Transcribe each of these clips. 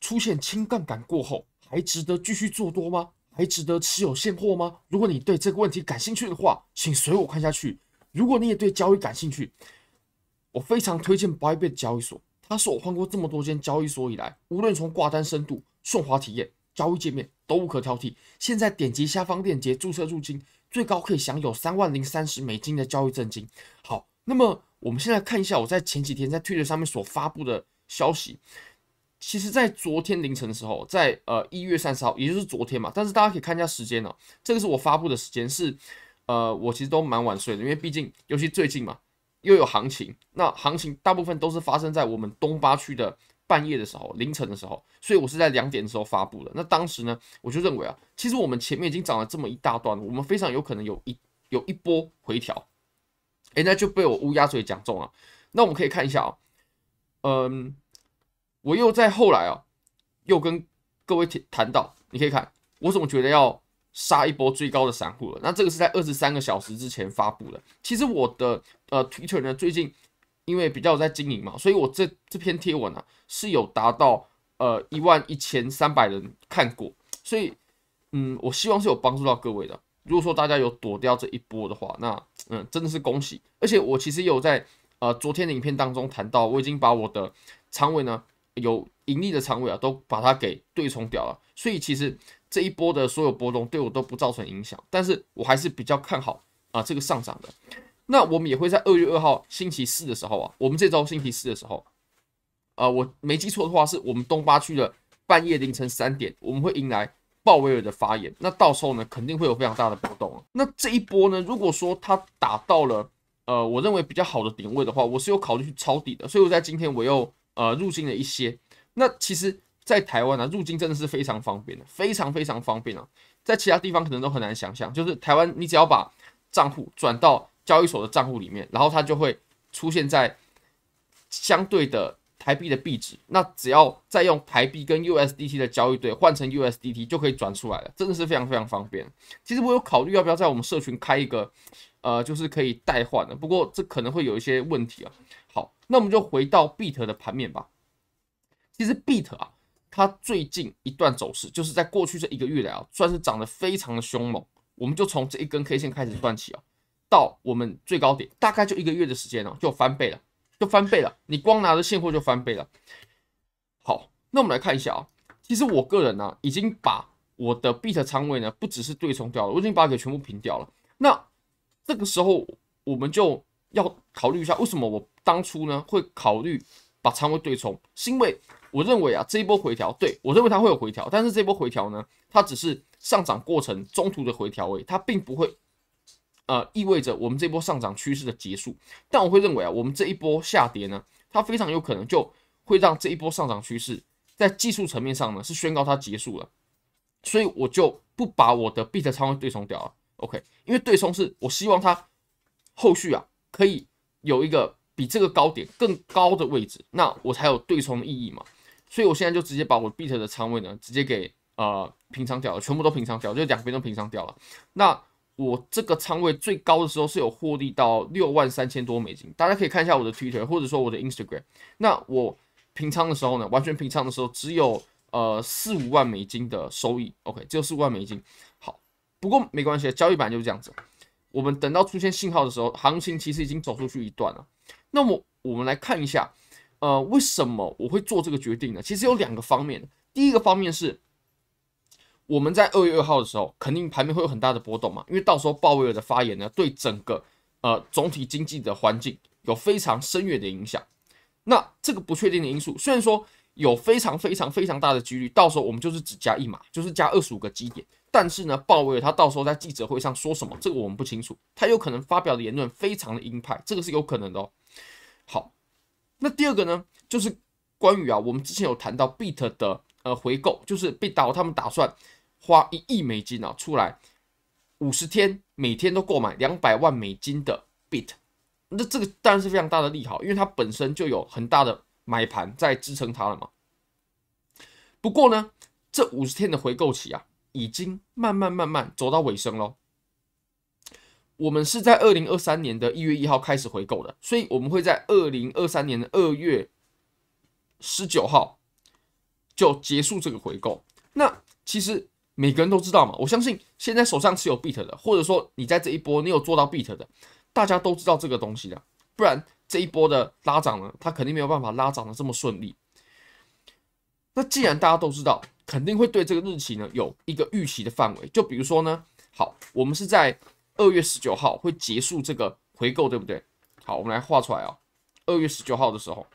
出现轻杠杆过后，还值得继续做多吗？还值得持有现货吗？如果你对这个问题感兴趣的话，请随我看下去。如果你也对交易感兴趣，我非常推荐 Bybit 交易所。它是我换过这么多间交易所以来，无论从挂单深度、顺滑体验、交易界面都无可挑剔。现在点击下方链接注册入金，最高可以享有三万零三十美金的交易赠金。好，那么我们现在看一下我在前几天在 Twitter 上面所发布的消息。其实，在昨天凌晨的时候，在呃一月三十号，也就是昨天嘛。但是大家可以看一下时间哦，这个是我发布的时间，是呃我其实都蛮晚睡的，因为毕竟尤其最近嘛。又有行情，那行情大部分都是发生在我们东八区的半夜的时候、凌晨的时候，所以我是在两点的时候发布的。那当时呢，我就认为啊，其实我们前面已经涨了这么一大段，我们非常有可能有一有一波回调。哎，那就被我乌鸦嘴讲中了。那我们可以看一下啊，嗯，我又在后来啊，又跟各位谈到，你可以看，我怎么觉得要。杀一波最高的散户了，那这个是在二十三个小时之前发布的。其实我的呃 Twitter 呢，最近因为比较在经营嘛，所以我这这篇贴文啊是有达到呃一万一千三百人看过，所以嗯，我希望是有帮助到各位的。如果说大家有躲掉这一波的话，那嗯真的是恭喜。而且我其实有在呃昨天的影片当中谈到，我已经把我的仓位呢有盈利的仓位啊都把它给对冲掉了，所以其实。这一波的所有波动对我都不造成影响，但是我还是比较看好啊这个上涨的。那我们也会在二月二号星期四的时候啊，我们这周星期四的时候，呃，我没记错的话，是我们东八区的半夜凌晨三点，我们会迎来鲍威尔的发言。那到时候呢，肯定会有非常大的波动啊。那这一波呢，如果说它打到了呃我认为比较好的点位的话，我是有考虑去抄底的。所以我在今天我又呃入境了一些。那其实。在台湾呢、啊，入境真的是非常方便的，非常非常方便啊！在其他地方可能都很难想象，就是台湾，你只要把账户转到交易所的账户里面，然后它就会出现在相对的台币的币值，那只要再用台币跟 USDT 的交易对换成 USDT 就可以转出来了，真的是非常非常方便。其实我有考虑要不要在我们社群开一个，呃，就是可以代换的，不过这可能会有一些问题啊。好，那我们就回到 Beat 的盘面吧。其实 Beat 啊。它最近一段走势，就是在过去这一个月来啊，算是涨得非常的凶猛。我们就从这一根 K 线开始算起啊，到我们最高点，大概就一个月的时间呢，就翻倍了，就翻倍了。你光拿着现货就翻倍了。好，那我们来看一下啊，其实我个人呢，已经把我的 BIT 仓位呢，不只是对冲掉了，我已经把它给全部平掉了。那这个时候，我们就要考虑一下，为什么我当初呢会考虑把仓位对冲，是因为。我认为啊，这一波回调，对，我认为它会有回调，但是这波回调呢，它只是上涨过程中途的回调而已，它并不会，呃，意味着我们这波上涨趋势的结束。但我会认为啊，我们这一波下跌呢，它非常有可能就会让这一波上涨趋势在技术层面上呢是宣告它结束了，所以我就不把我的 BIT 仓位对冲掉了，OK，因为对冲是我希望它后续啊可以有一个比这个高点更高的位置，那我才有对冲的意义嘛。所以我现在就直接把我 BIT 的仓位呢，直接给呃平仓掉了，全部都平仓掉，就两边都平仓掉了。那我这个仓位最高的时候是有获利到六万三千多美金，大家可以看一下我的 Twitter 或者说我的 Instagram。那我平仓的时候呢，完全平仓的时候只有呃四五万美金的收益，OK，只有四五万美金。好，不过没关系，交易版就是这样子。我们等到出现信号的时候，行情其实已经走出去一段了。那么我们来看一下。呃，为什么我会做这个决定呢？其实有两个方面。第一个方面是，我们在二月二号的时候，肯定盘面会有很大的波动嘛，因为到时候鲍威尔的发言呢，对整个呃总体经济的环境有非常深远的影响。那这个不确定的因素，虽然说有非常非常非常大的几率，到时候我们就是只加一码，就是加二十五个基点。但是呢，鲍威尔他到时候在记者会上说什么，这个我们不清楚。他有可能发表的言论非常的鹰派，这个是有可能的哦。好。那第二个呢，就是关于啊，我们之前有谈到 BIT 的呃回购，就是 Bit 他们打算花一亿美金啊出来，五十天每天都购买两百万美金的 BIT，那这个当然是非常大的利好，因为它本身就有很大的买盘在支撑它了嘛。不过呢，这五十天的回购期啊，已经慢慢慢慢走到尾声喽。我们是在二零二三年的一月一号开始回购的，所以我们会在二零二三年的二月十九号就结束这个回购。那其实每个人都知道嘛，我相信现在手上持有 BIT 的，或者说你在这一波你有做到 BIT 的，大家都知道这个东西的，不然这一波的拉涨呢，它肯定没有办法拉涨的这么顺利。那既然大家都知道，肯定会对这个日期呢有一个预期的范围。就比如说呢，好，我们是在二月十九号会结束这个回购，对不对？好，我们来画出来啊，二月十九号的时候。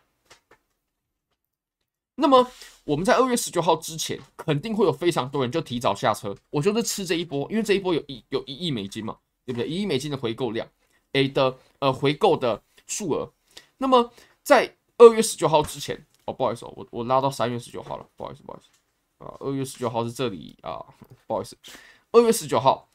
那么我们在二月十九号之前，肯定会有非常多人就提早下车。我就是吃这一波，因为这一波有一有一亿美金嘛，对不对？一亿美金的回购量，A 的呃回购的数额。那么在二月十九号之前，哦，不好意思哦，我我拉到三月十九号了，不好意思，不好意思啊，二月十九号是这里啊，不好意思，二月十九号。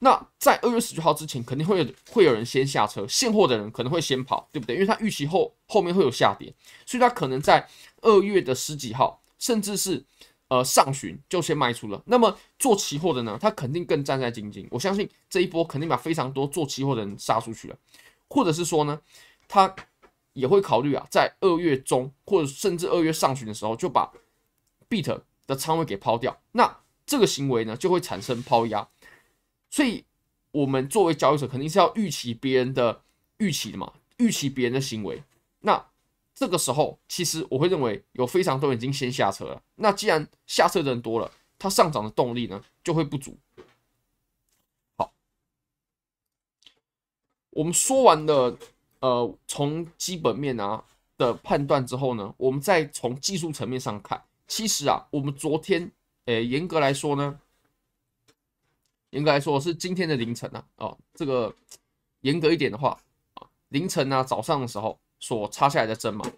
那在二月十九号之前，肯定会有会有人先下车，现货的人可能会先跑，对不对？因为他预期后后面会有下跌，所以他可能在二月的十几号，甚至是呃上旬就先卖出了。那么做期货的呢，他肯定更战战兢兢。我相信这一波肯定把非常多做期货的人杀出去了，或者是说呢，他也会考虑啊，在二月中或者甚至二月上旬的时候，就把 beat 的仓位给抛掉。那这个行为呢，就会产生抛压。所以，我们作为交易者，肯定是要预期别人的预期的嘛，预期别人的行为。那这个时候，其实我会认为有非常多人已经先下车了。那既然下车的人多了，它上涨的动力呢就会不足。好，我们说完了，呃，从基本面啊的判断之后呢，我们再从技术层面上看，其实啊，我们昨天，诶，严格来说呢。严格来说是今天的凌晨啊，哦，这个严格一点的话啊，凌晨啊早上的时候所插下来的针嘛，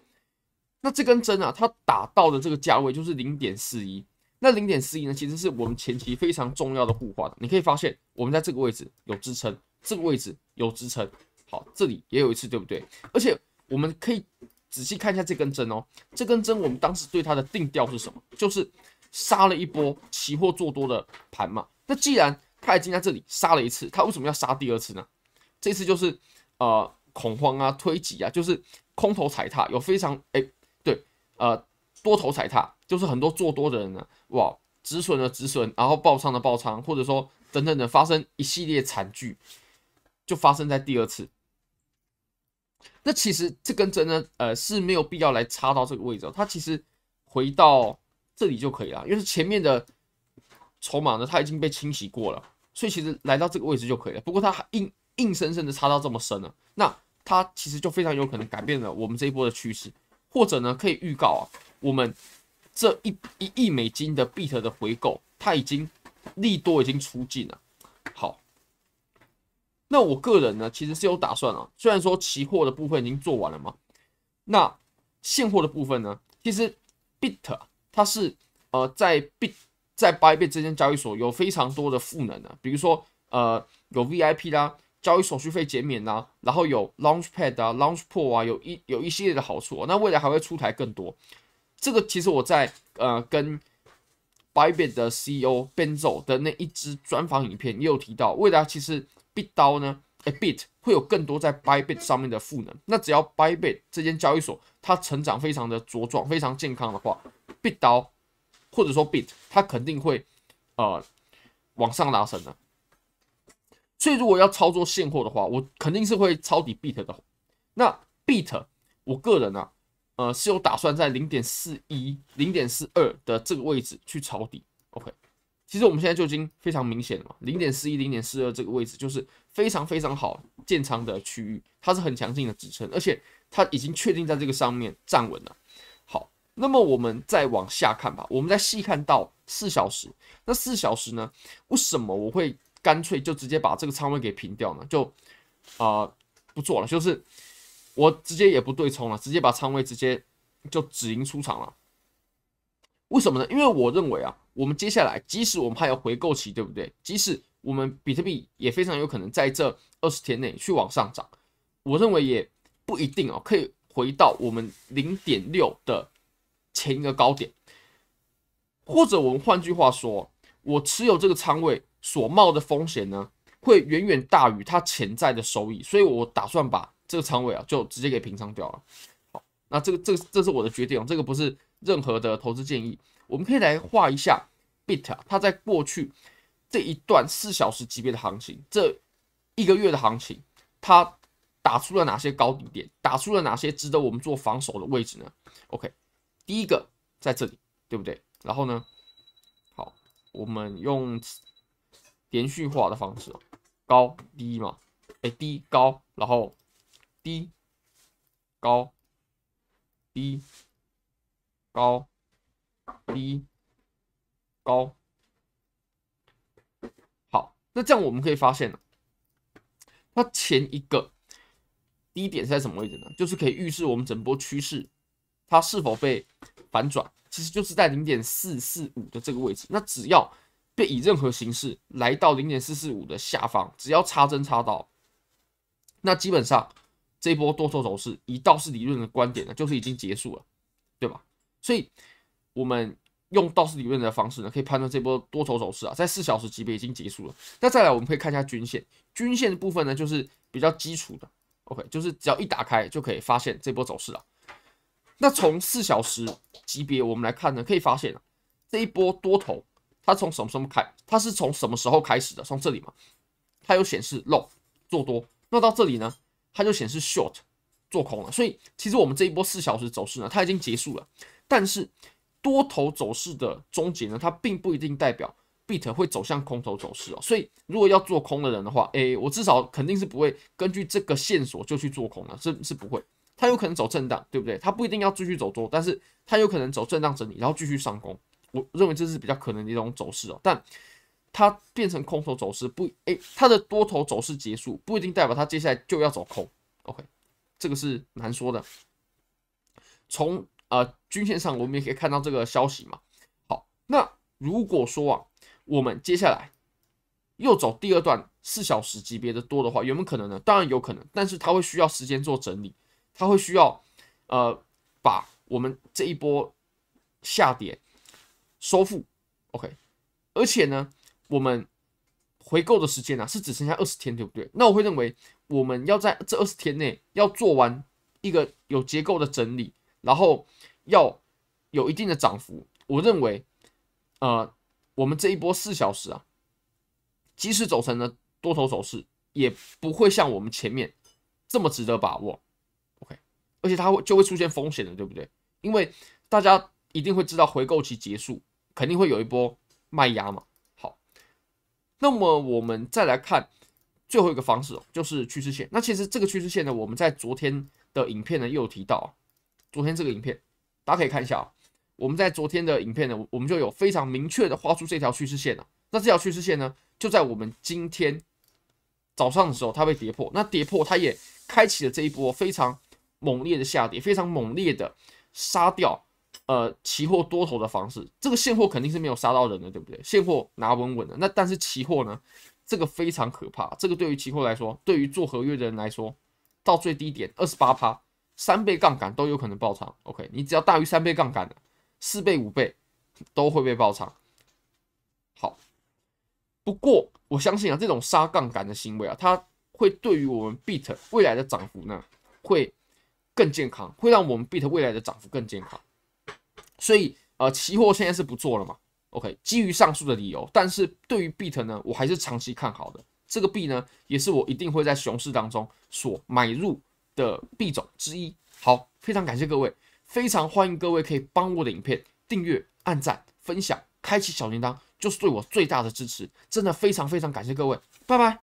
那这根针啊，它打到的这个价位就是零点四一，那零点四一呢，其实是我们前期非常重要的互换的。你可以发现，我们在这个位置有支撑，这个位置有支撑，好，这里也有一次，对不对？而且我们可以仔细看一下这根针哦，这根针我们当时对它的定调是什么？就是杀了一波期货做多的盘嘛。那既然他已经在这里杀了一次，他为什么要杀第二次呢？这次就是呃恐慌啊、推挤啊，就是空头踩踏，有非常哎、对呃多头踩踏，就是很多做多的人呢，哇止损的止损，然后爆仓的爆仓，或者说等等的发生一系列惨剧，就发生在第二次。那其实这根针呢，呃是没有必要来插到这个位置，它其实回到这里就可以了，因为前面的。筹码呢，它已经被清洗过了，所以其实来到这个位置就可以了。不过它还硬硬生生的插到这么深了，那它其实就非常有可能改变了我们这一波的趋势，或者呢可以预告啊，我们这一一亿美金的 BIT 的回购，它已经利多已经出尽了。好，那我个人呢其实是有打算啊，虽然说期货的部分已经做完了嘛，那现货的部分呢，其实 BIT 它是呃在 BIT 在 Bybit 这间交易所有非常多的赋能的，比如说呃有 VIP 啦，交易手续费减免啦，然后有 Launchpad 啊、Launchpool 啊，有一有一系列的好处。那未来还会出台更多。这个其实我在呃跟 Bybit 的 CEO Benzo 的那一支专访影片也有提到，未来其实 BitDAO 呢，哎 Bit 会有更多在 Bybit 上面的赋能。那只要 Bybit 这间交易所它成长非常的茁壮、非常健康的话，bit 刀。或者说 Bit 它肯定会呃往上拉升的，所以如果要操作现货的话，我肯定是会抄底 Bit 的。那 Bit 我个人啊，呃是有打算在零点四一、零点四二的这个位置去抄底。OK，其实我们现在就已经非常明显了嘛，零点四一、零点四二这个位置就是非常非常好建仓的区域，它是很强劲的支撑，而且它已经确定在这个上面站稳了。好那么我们再往下看吧，我们再细看到四小时。那四小时呢？为什么我会干脆就直接把这个仓位给平掉呢？就啊、不做了，就是我直接也不对冲了，直接把仓位直接就止盈出场了。为什么呢？因为我认为啊，我们接下来即使我们还有回购期，对不对？即使我们比特币也非常有可能在这二十天内去往上涨，我认为也不一定哦，可以回到我们零点六的。前一个高点，或者我们换句话说，我持有这个仓位所冒的风险呢，会远远大于它潜在的收益，所以我打算把这个仓位啊，就直接给平仓掉了。好，那这个这个这是我的决定，这个不是任何的投资建议。我们可以来画一下 BIT 它在过去这一段四小时级别的行情，这一个月的行情，它打出了哪些高低点，打出了哪些值得我们做防守的位置呢？OK，第一个在这里，对不对？然后呢，好，我们用连续画的方式，高低嘛，哎，低高，然后低高低高低高，好，那这样我们可以发现呢，它前一个低点是在什么位置呢？就是可以预示我们整波趋势它是否被反转。其实就是在零点四四五的这个位置，那只要被以任何形式来到零点四四五的下方，只要插针插到，那基本上这波多头走势以道是理论的观点呢，就是已经结束了，对吧？所以我们用道氏理论的方式呢，可以判断这波多头走势啊，在四小时级别已经结束了。那再来我们可以看一下均线，均线的部分呢，就是比较基础的，OK，就是只要一打开就可以发现这波走势了。那从四小时级别我们来看呢，可以发现啊，这一波多头它从什么时候开？它是从什么时候开始的？从这里嘛，它有显示 long 做多，那到这里呢，它就显示 short 做空了。所以其实我们这一波四小时走势呢，它已经结束了。但是多头走势的终结呢，它并不一定代表 BIT 会走向空头走势哦。所以如果要做空的人的话，诶，我至少肯定是不会根据这个线索就去做空了，是是不会。它有可能走震荡，对不对？它不一定要继续走多，但是它有可能走震荡整理，然后继续上攻。我认为这是比较可能的一种走势哦。但它变成空头走势不，诶，它的多头走势结束不一定代表它接下来就要走空。OK，这个是难说的。从呃均线上我们也可以看到这个消息嘛。好，那如果说啊，我们接下来又走第二段四小时级别的多的话，有没有可能呢？当然有可能，但是它会需要时间做整理。它会需要，呃，把我们这一波下跌收复，OK，而且呢，我们回购的时间、啊、是只剩下二十天，对不对？那我会认为我们要在这二十天内要做完一个有结构的整理，然后要有一定的涨幅。我认为，呃，我们这一波四小时啊，即使走成了多头走势，也不会像我们前面这么值得把握。OK，而且它会就会出现风险的，对不对？因为大家一定会知道回购期结束，肯定会有一波卖压嘛。那么我们再来看最后一个方式，就是趋势线。那其实这个趋势线呢，我们在昨天的影片呢又有提到。昨天这个影片大家可以看一下啊，我们在昨天的影片呢，我们就有非常明确的画出这条趋势线了。那这条趋势线呢，就在我们今天早上的时候，它被跌破。那跌破，它也开启了这一波非常。猛烈的下跌，非常猛烈的杀掉，呃，期货多头的方式，这个现货肯定是没有杀到人的，对不对？现货拿稳稳的，那但是期货呢？这个非常可怕，这个对于期货来说，对于做合约的人来说，到最低点二十八趴，三倍杠杆都有可能爆仓。OK，你只要大于三倍杠杆的，四倍、五倍都会被爆仓。好，不过我相信啊，这种杀杠杆的行为啊，它会对于我们 BIT 未来的涨幅呢，会。更健康，会让我们 BIT 未来的涨幅更健康。所以，呃，期货现在是不做了嘛？OK，基于上述的理由，但是对于 BIT 呢，我还是长期看好的。这个币呢，也是我一定会在熊市当中所买入的币种之一。好，非常感谢各位，非常欢迎各位可以帮我的影片订阅、按赞、分享、开启小铃铛，就是对我最大的支持。真的非常非常感谢各位，拜拜。